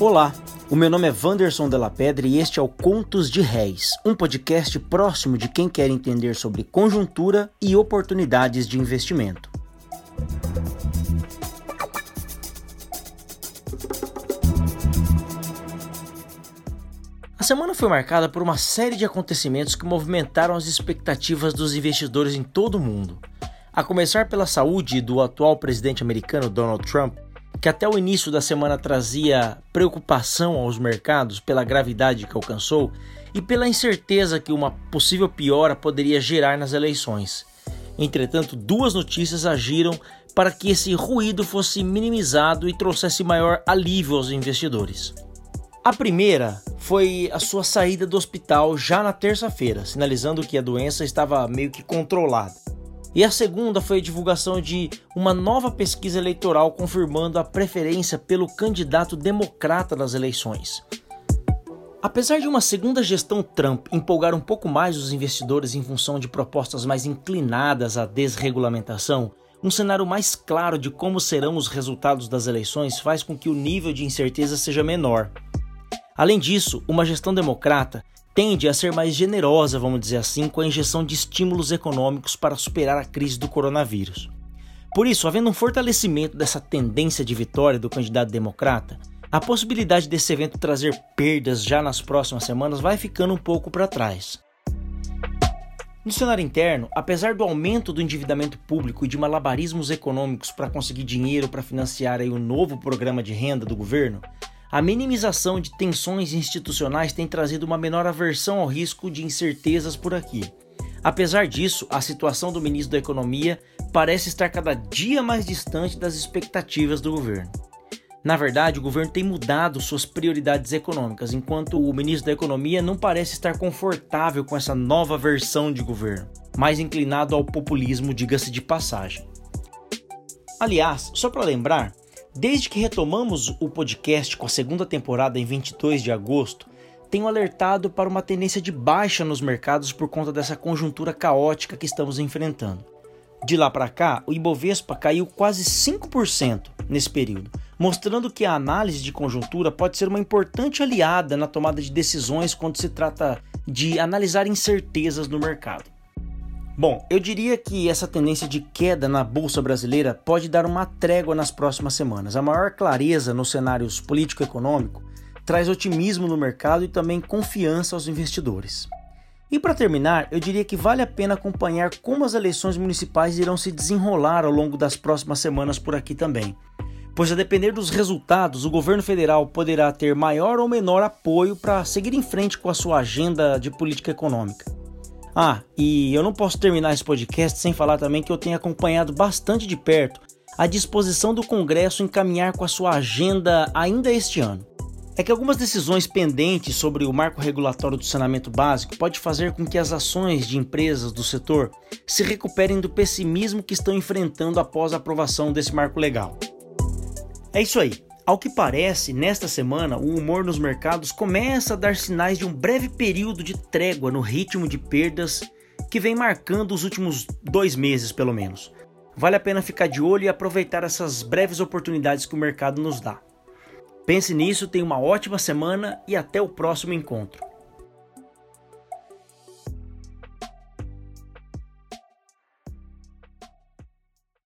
Olá, o meu nome é Vanderson Della Pedra e este é o Contos de Réis, um podcast próximo de quem quer entender sobre conjuntura e oportunidades de investimento. A semana foi marcada por uma série de acontecimentos que movimentaram as expectativas dos investidores em todo o mundo. A começar pela saúde do atual presidente americano Donald Trump, que até o início da semana trazia preocupação aos mercados pela gravidade que alcançou e pela incerteza que uma possível piora poderia gerar nas eleições. Entretanto, duas notícias agiram para que esse ruído fosse minimizado e trouxesse maior alívio aos investidores. A primeira foi a sua saída do hospital já na terça-feira, sinalizando que a doença estava meio que controlada. E a segunda foi a divulgação de uma nova pesquisa eleitoral confirmando a preferência pelo candidato democrata nas eleições. Apesar de uma segunda gestão Trump empolgar um pouco mais os investidores em função de propostas mais inclinadas à desregulamentação, um cenário mais claro de como serão os resultados das eleições faz com que o nível de incerteza seja menor. Além disso, uma gestão democrata tende a ser mais generosa, vamos dizer assim, com a injeção de estímulos econômicos para superar a crise do coronavírus. Por isso, havendo um fortalecimento dessa tendência de vitória do candidato democrata, a possibilidade desse evento trazer perdas já nas próximas semanas vai ficando um pouco para trás. No cenário interno, apesar do aumento do endividamento público e de malabarismos econômicos para conseguir dinheiro para financiar o novo programa de renda do governo, a minimização de tensões institucionais tem trazido uma menor aversão ao risco de incertezas por aqui. Apesar disso, a situação do ministro da Economia parece estar cada dia mais distante das expectativas do governo. Na verdade, o governo tem mudado suas prioridades econômicas, enquanto o ministro da Economia não parece estar confortável com essa nova versão de governo, mais inclinado ao populismo, diga-se de passagem. Aliás, só para lembrar, Desde que retomamos o podcast com a segunda temporada em 22 de agosto, tenho alertado para uma tendência de baixa nos mercados por conta dessa conjuntura caótica que estamos enfrentando. De lá para cá, o Ibovespa caiu quase 5% nesse período, mostrando que a análise de conjuntura pode ser uma importante aliada na tomada de decisões quando se trata de analisar incertezas no mercado. Bom, eu diria que essa tendência de queda na bolsa brasileira pode dar uma trégua nas próximas semanas. A maior clareza nos cenários político-econômico traz otimismo no mercado e também confiança aos investidores. E para terminar, eu diria que vale a pena acompanhar como as eleições municipais irão se desenrolar ao longo das próximas semanas por aqui também. Pois a depender dos resultados, o governo federal poderá ter maior ou menor apoio para seguir em frente com a sua agenda de política econômica. Ah, e eu não posso terminar esse podcast sem falar também que eu tenho acompanhado bastante de perto a disposição do Congresso em caminhar com a sua agenda ainda este ano. É que algumas decisões pendentes sobre o marco regulatório do saneamento básico pode fazer com que as ações de empresas do setor se recuperem do pessimismo que estão enfrentando após a aprovação desse marco legal. É isso aí. Ao que parece, nesta semana, o humor nos mercados começa a dar sinais de um breve período de trégua no ritmo de perdas que vem marcando os últimos dois meses, pelo menos. Vale a pena ficar de olho e aproveitar essas breves oportunidades que o mercado nos dá. Pense nisso, tenha uma ótima semana e até o próximo encontro.